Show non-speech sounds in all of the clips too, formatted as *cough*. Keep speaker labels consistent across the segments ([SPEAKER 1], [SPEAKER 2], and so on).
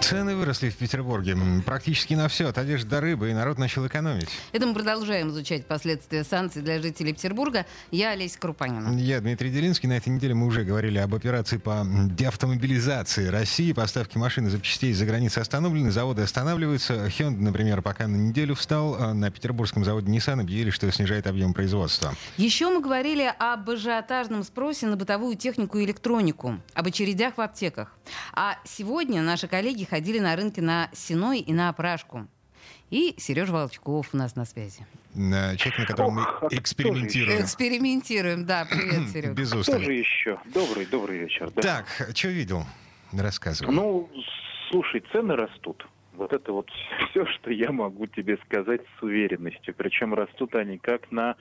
[SPEAKER 1] Цены выросли в Петербурге практически на все, от одежды до рыбы, и народ начал экономить.
[SPEAKER 2] Это мы продолжаем изучать последствия санкций для жителей Петербурга. Я Олеся Крупанина.
[SPEAKER 1] Я Дмитрий Делинский. На этой неделе мы уже говорили об операции по деавтомобилизации России. Поставки машин и запчастей из-за границы остановлены, заводы останавливаются. Hyundai, например, пока на неделю встал. А на петербургском заводе Nissan объявили, что снижает объем производства.
[SPEAKER 2] Еще мы говорили об ажиотажном спросе на бытовую технику и электронику, об очередях в аптеках. А сегодня наши коллеги ходили на рынке на Синой и на Опрашку. И Сережа Волчков у нас на связи.
[SPEAKER 1] На человек, на котором мы
[SPEAKER 3] Ох,
[SPEAKER 1] экспериментируем.
[SPEAKER 2] Экспериментируем, да. Привет, Серега.
[SPEAKER 1] Без устали.
[SPEAKER 3] же еще? Добрый, добрый вечер. Да.
[SPEAKER 1] Так, что видел? Рассказывай.
[SPEAKER 3] Ну, слушай, цены растут. Вот это вот *laughs* все, что я могу тебе сказать с уверенностью. Причем растут они как на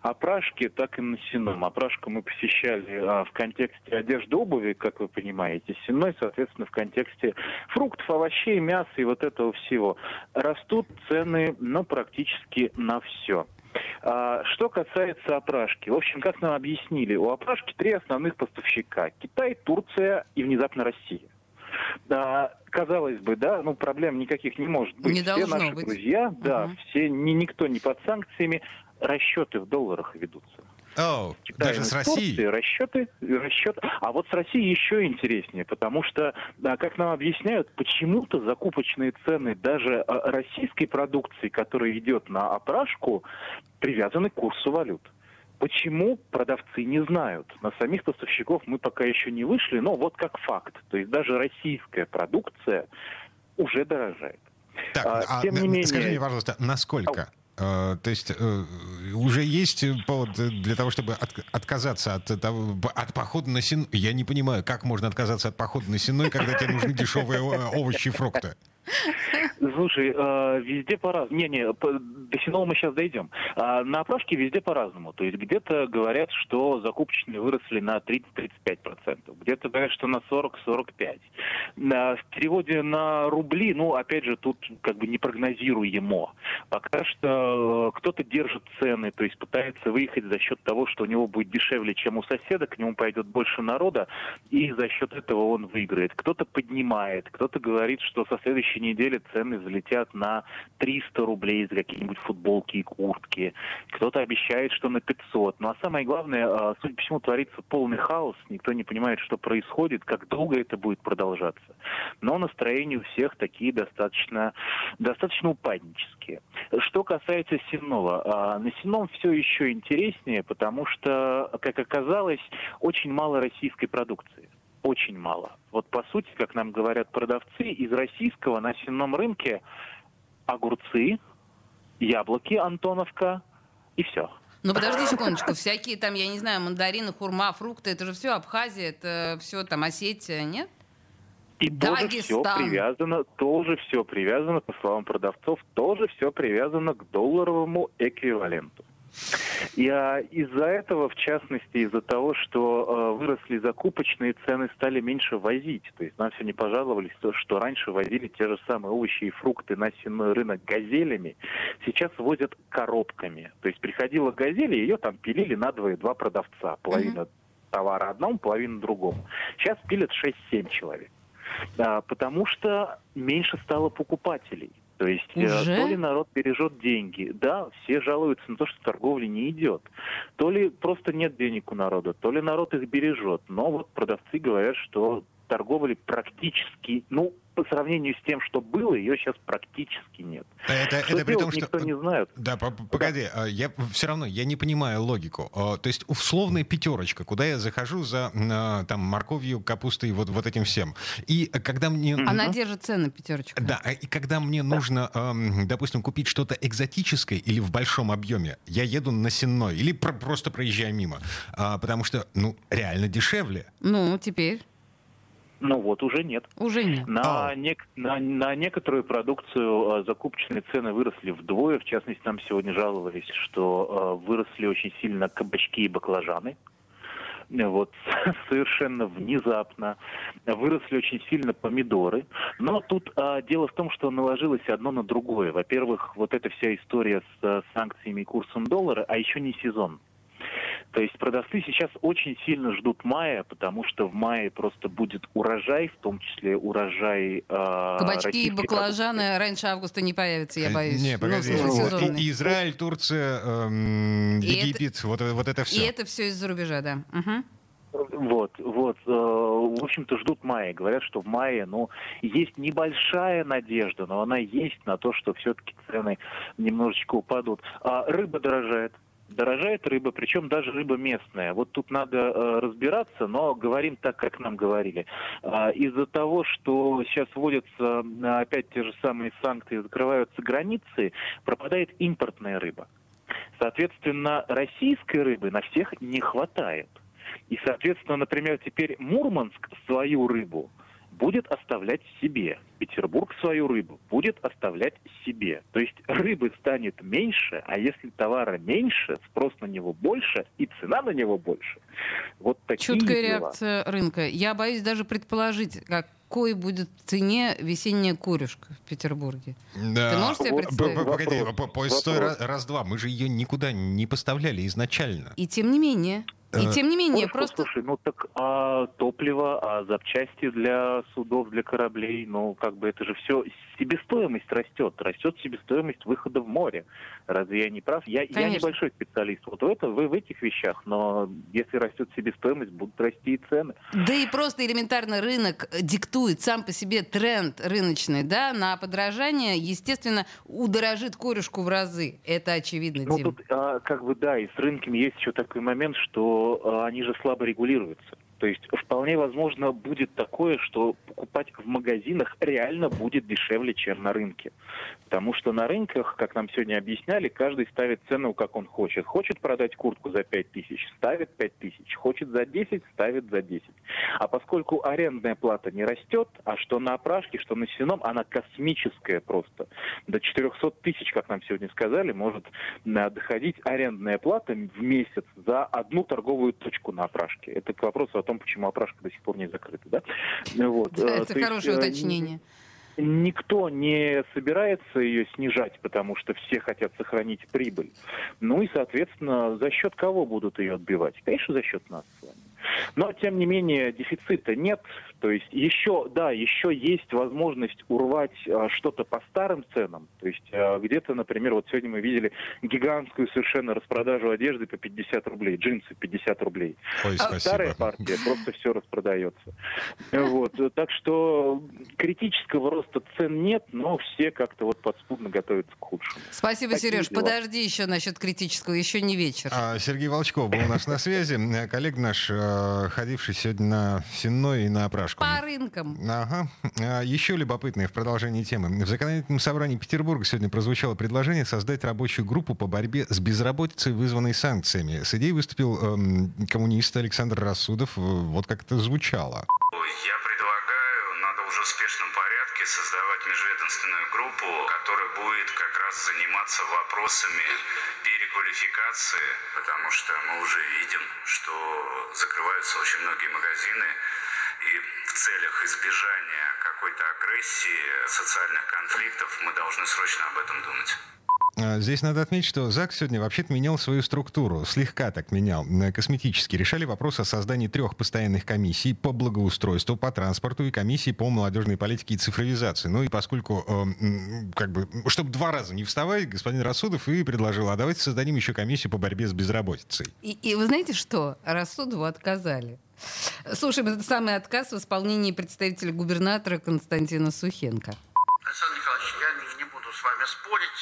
[SPEAKER 3] опрашке, так и на сеном. Опрашку мы посещали а, в контексте одежды, обуви, как вы понимаете. Сеной, соответственно, в контексте фруктов, овощей, мяса и вот этого всего. Растут цены, ну, практически на все. А, Что касается опрашки, в общем, как нам объяснили, у опрашки три основных поставщика. Китай, Турция и внезапно Россия. Да, казалось бы, да, ну проблем никаких не может быть.
[SPEAKER 2] Не
[SPEAKER 3] все
[SPEAKER 2] должно
[SPEAKER 3] наши
[SPEAKER 2] быть.
[SPEAKER 3] друзья, да,
[SPEAKER 2] Мгм.
[SPEAKER 3] все, ни, никто не под санкциями, расчеты в долларах ведутся. Китай
[SPEAKER 1] даже с
[SPEAKER 3] Турции
[SPEAKER 1] Россией?
[SPEAKER 3] расчеты, расчет. А вот с Россией еще интереснее, потому что, да, как нам объясняют, почему-то закупочные цены даже а, российской продукции, которая идет на опрашку, привязаны к курсу валют. Почему продавцы не знают? На самих поставщиков мы пока еще не вышли, но вот как факт. То есть даже российская продукция уже дорожает.
[SPEAKER 1] Так,
[SPEAKER 3] А,
[SPEAKER 1] а,
[SPEAKER 3] тем не
[SPEAKER 1] н-
[SPEAKER 3] менее-
[SPEAKER 1] скажи мне, пожалуйста, насколько? Э, то есть э, уже есть повод для того, чтобы от- отказаться от, того, от похода на сеной? Я не понимаю, как можно отказаться от похода на сеной, когда тебе нужны дешевые овощи и фрукты? *laughs*
[SPEAKER 3] Слушай, э, везде по-разному. Не-не, по- до Синола мы сейчас дойдем. А, на опрашке везде по-разному. То есть где-то говорят, что закупочные выросли на 30-35%. Где-то говорят, что на 40-45%. На- в переводе на рубли, ну, опять же, тут как бы непрогнозируемо. Пока что э, кто-то держит цены, то есть пытается выехать за счет того, что у него будет дешевле, чем у соседа, к нему пойдет больше народа, и за счет этого он выиграет. Кто-то поднимает, кто-то говорит, что со следующей недели цены взлетят на 300 рублей за какие-нибудь футболки и куртки. Кто-то обещает, что на 500. Ну а самое главное, а, судя по всему, творится полный хаос. Никто не понимает, что происходит, как долго это будет продолжаться. Но настроения у всех такие достаточно, достаточно упаднические. Что касается Сенного, а, на Сенном все еще интереснее, потому что, как оказалось, очень мало российской продукции. Очень мало. Вот по сути, как нам говорят продавцы, из российского на сенном рынке огурцы, яблоки Антоновка и все.
[SPEAKER 2] Ну подожди секундочку, всякие там, я не знаю, мандарины, хурма, фрукты, это же все Абхазия, это все там Осетия, нет?
[SPEAKER 3] И тоже все привязано, тоже все привязано, по словам продавцов, тоже все привязано к долларовому эквиваленту. И а, из-за этого, в частности, из-за того, что э, выросли закупочные цены, стали меньше возить. То есть нам сегодня пожаловались, то, что раньше возили те же самые овощи и фрукты на сенной рынок газелями, сейчас возят коробками. То есть приходила газель, и ее там пилили на двое два продавца. Половина товара одному, половина другому. Сейчас пилят 6-7 человек. Да, потому что меньше стало покупателей. То есть э,
[SPEAKER 2] Уже?
[SPEAKER 3] то ли народ бережет деньги, да, все жалуются на то, что торговля не идет, то ли просто нет денег у народа, то ли народ их бережет. Но вот продавцы говорят, что торговли практически, ну, по сравнению с тем, что было, ее сейчас практически нет.
[SPEAKER 1] Это,
[SPEAKER 3] Что
[SPEAKER 1] это при том, что...
[SPEAKER 3] никто не знает.
[SPEAKER 1] Да, по- по- погоди, а, я все равно я не понимаю логику. А, То есть условная пятерочка, куда я захожу за там морковью, капустой, вот вот этим всем. И когда мне
[SPEAKER 2] Она держит цены, пятерочка.
[SPEAKER 1] да, а и когда мне нужно, эм, допустим, купить что-то экзотическое или в большом объеме, я еду на сенной или про- просто проезжаю мимо, потому что, ну, реально дешевле.
[SPEAKER 2] Ну, теперь
[SPEAKER 3] Ну вот, уже нет.
[SPEAKER 2] уже нет.
[SPEAKER 3] На,
[SPEAKER 1] Ау.
[SPEAKER 3] нек- на, на некоторую продукцию э, закупочные цены выросли вдвое. В частности, нам сегодня жаловались, что э, выросли очень сильно кабачки и баклажаны. вот *laughs* совершенно внезапно. Выросли очень сильно помидоры. Но тут а, дело в том, что наложилось одно на другое. Во-первых, вот эта вся история с а, санкциями и курсом доллара, а еще не сезон. То есть продавцы сейчас очень сильно ждут мая, потому что в мае просто будет урожай, в том числе урожай...
[SPEAKER 2] Э, Кабачки и баклажаны продуктов. раньше августа не появятся, я боюсь.
[SPEAKER 1] Не, погоди. Ну, вот. Израиль, Турция, эм, Египет, это, вот, вот это все.
[SPEAKER 2] И это все из-за рубежа, да. Угу.
[SPEAKER 3] Вот, вот. Э, в общем-то, ждут мая. Говорят, что в мае, ну, есть небольшая надежда, но она есть на то, что все-таки цены немножечко упадут. А рыба дорожает дорожает рыба, причем даже рыба местная. Вот тут надо э, разбираться, но говорим так, как нам говорили. Э, из-за того, что сейчас вводятся опять те же самые санкции, закрываются границы, пропадает импортная рыба. Соответственно, российской рыбы на всех не хватает. И, соответственно, например, теперь Мурманск свою рыбу будет оставлять себе. Петербург свою рыбу будет оставлять себе. То есть рыбы станет меньше, а если товара меньше, спрос на него больше и цена на него больше.
[SPEAKER 2] Вот такие Чуткая дела. реакция рынка. Я боюсь даже предположить, как какой будет в цене весенняя курюшка в Петербурге.
[SPEAKER 1] Да. Ты можешь себе представить? Погоди, стой раз-два. Мы же ее никуда не поставляли изначально.
[SPEAKER 2] И тем не менее. И тем не менее, Ой, просто...
[SPEAKER 3] Слушай, ну так а топливо, а запчасти для судов, для кораблей, ну как бы это же все себестоимость растет, растет себестоимость выхода в море. Разве я не прав? Я, я небольшой специалист вот в, это, в, в этих вещах, но если растет себестоимость, будут расти и цены.
[SPEAKER 2] Да и просто элементарно рынок диктует сам по себе тренд рыночный, да, на подражание, естественно, удорожит корюшку в разы. Это очевидно,
[SPEAKER 3] Ну
[SPEAKER 2] Дим.
[SPEAKER 3] тут, а, как бы, да, и с рынками есть еще такой момент, что а, они же слабо регулируются. То есть вполне возможно будет такое, что покупать в магазинах реально будет дешевле, чем на рынке. Потому что на рынках, как нам сегодня объясняли, каждый ставит цену, как он хочет. Хочет продать куртку за 5 тысяч, ставит 5 тысяч. Хочет за 10, ставит за 10. А поскольку арендная плата не растет, а что на опрашке, что на сеном, она космическая просто. До 400 тысяч, как нам сегодня сказали, может доходить арендная плата в месяц за одну торговую точку на опрашке. Это к вопросу о том, том, почему опрашка до сих пор не закрыта. Да?
[SPEAKER 2] Вот. Да, это То хорошее есть, э, уточнение.
[SPEAKER 3] Никто не собирается ее снижать, потому что все хотят сохранить прибыль. Ну и, соответственно, за счет кого будут ее отбивать? Конечно, за счет нас с вами. Но, тем не менее, дефицита нет. То есть еще, да, еще есть возможность урвать а, что-то по старым ценам. То есть а, где-то, например, вот сегодня мы видели гигантскую совершенно распродажу одежды по 50 рублей, джинсы 50 рублей. Ой, а старая партия просто все распродается. Вот. Так что критического роста цен нет, но все как-то вот подспудно готовятся к худшему.
[SPEAKER 2] Спасибо, Такие Сереж. Дела. Подожди еще насчет критического, еще не вечер.
[SPEAKER 1] А, Сергей Волчков был у нас на связи. Коллега наш Э, ходивший сегодня на сенной и на опрашку.
[SPEAKER 2] По рынкам.
[SPEAKER 1] Ага. А, еще любопытное в продолжении темы. В законодательном собрании Петербурга сегодня прозвучало предложение создать рабочую группу по борьбе с безработицей, вызванной санкциями. С идеей выступил эм, коммунист Александр Рассудов. Вот как это звучало.
[SPEAKER 4] Я предлагаю, надо уже в спешном порядке создавать межведомственную группу, которая будет как раз заниматься вопросами переквалификации, потому что мы уже видим, что закрываются очень многие магазины, и в целях избежания какой-то агрессии, социальных конфликтов мы должны срочно об этом думать.
[SPEAKER 1] А, здесь надо отметить, что ЗАГС сегодня вообще-то менял свою структуру, слегка так менял, э, косметически. Решали вопрос о создании трех постоянных комиссий по благоустройству, по транспорту и комиссии по молодежной политике и цифровизации. Ну и поскольку, э, как бы, чтобы два раза не вставать, господин Рассудов и предложил, а давайте создадим еще комиссию по борьбе с безработицей.
[SPEAKER 2] И, и вы знаете что? Рассудову отказали. Слушаем этот самый отказ в исполнении представителя губернатора Константина Сухенко.
[SPEAKER 5] Александр Николаевич, я не буду с вами спорить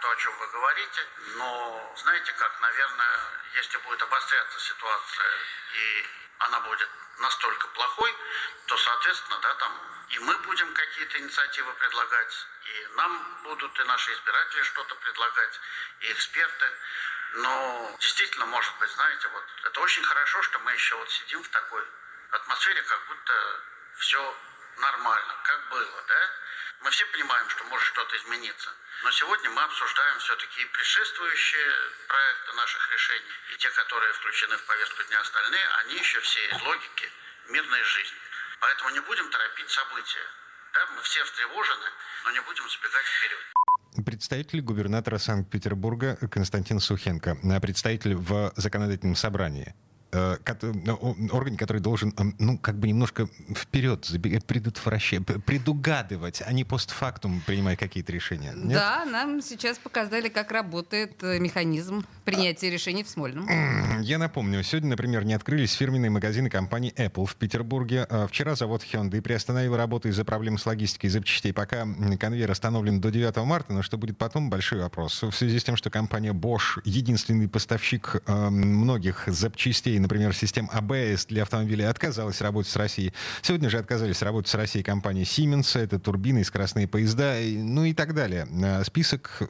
[SPEAKER 5] то, о чем вы говорите, но знаете как, наверное, если будет обостряться ситуация и она будет настолько плохой, то, соответственно, да, там и мы будем какие-то инициативы предлагать, и нам будут и наши избиратели что-то предлагать, и эксперты. Но действительно, может быть, знаете, вот это очень хорошо, что мы еще вот сидим в такой атмосфере, как будто все нормально, как было, да? Мы все понимаем, что может что-то измениться. Но сегодня мы обсуждаем все-таки предшествующие проекты наших решений, и те, которые включены в повестку дня остальные, они еще все из логики мирной жизни. Поэтому не будем торопить события. Да, мы все встревожены, но не будем забегать вперед
[SPEAKER 1] представитель губернатора Санкт-Петербурга Константин Сухенко, представитель в законодательном собрании. Э, орган, который должен, эм, ну, как бы немножко вперед предотвращать, предугадывать, а не постфактум принимать какие-то решения.
[SPEAKER 2] Нет? Да, нам сейчас показали, как работает э, механизм принятия решений в Смольном.
[SPEAKER 1] Я напомню, сегодня, например, не открылись фирменные магазины компании Apple в Петербурге. А вчера завод Hyundai приостановил работу из-за проблем с логистикой запчастей. Пока конвейер остановлен до 9 марта, но что будет потом, большой вопрос. В связи с тем, что компания Bosch единственный поставщик э, многих запчастей например, систем АБС для автомобилей отказалась работать с Россией. Сегодня же отказались работать с Россией компания Siemens, это турбины скоростные поезда, ну и так далее. А список, э,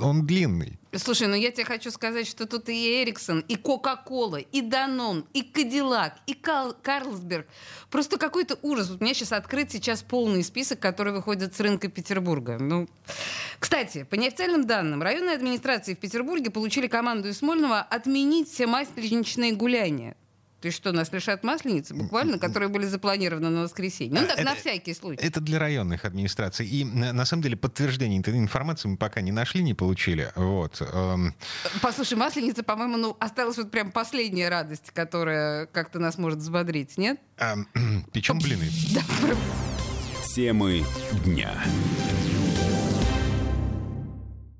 [SPEAKER 1] он длинный.
[SPEAKER 2] Слушай, ну я тебе хочу сказать, что тут и Эриксон, и Кока-Кола, и Данон, и Кадиллак, и Кал- Карлсберг. Просто какой-то ужас. Вот у меня сейчас открыт сейчас полный список, который выходит с рынка Петербурга. Ну, кстати, по неофициальным данным, районные администрации в Петербурге получили команду из Смольного отменить все масленичные гуляния. То есть что, нас лишат масленицы, буквально, которые были запланированы на воскресенье? Ну так, это, на всякий случай.
[SPEAKER 1] Это для районных администраций. И на самом деле подтверждение этой информации мы пока не нашли, не получили. Вот. Эм.
[SPEAKER 2] Послушай, масленица, по-моему, ну, осталась вот прям последняя радость, которая как-то нас может взбодрить, нет?
[SPEAKER 1] Эм, *clears throat* печем блины.
[SPEAKER 6] Темы дня.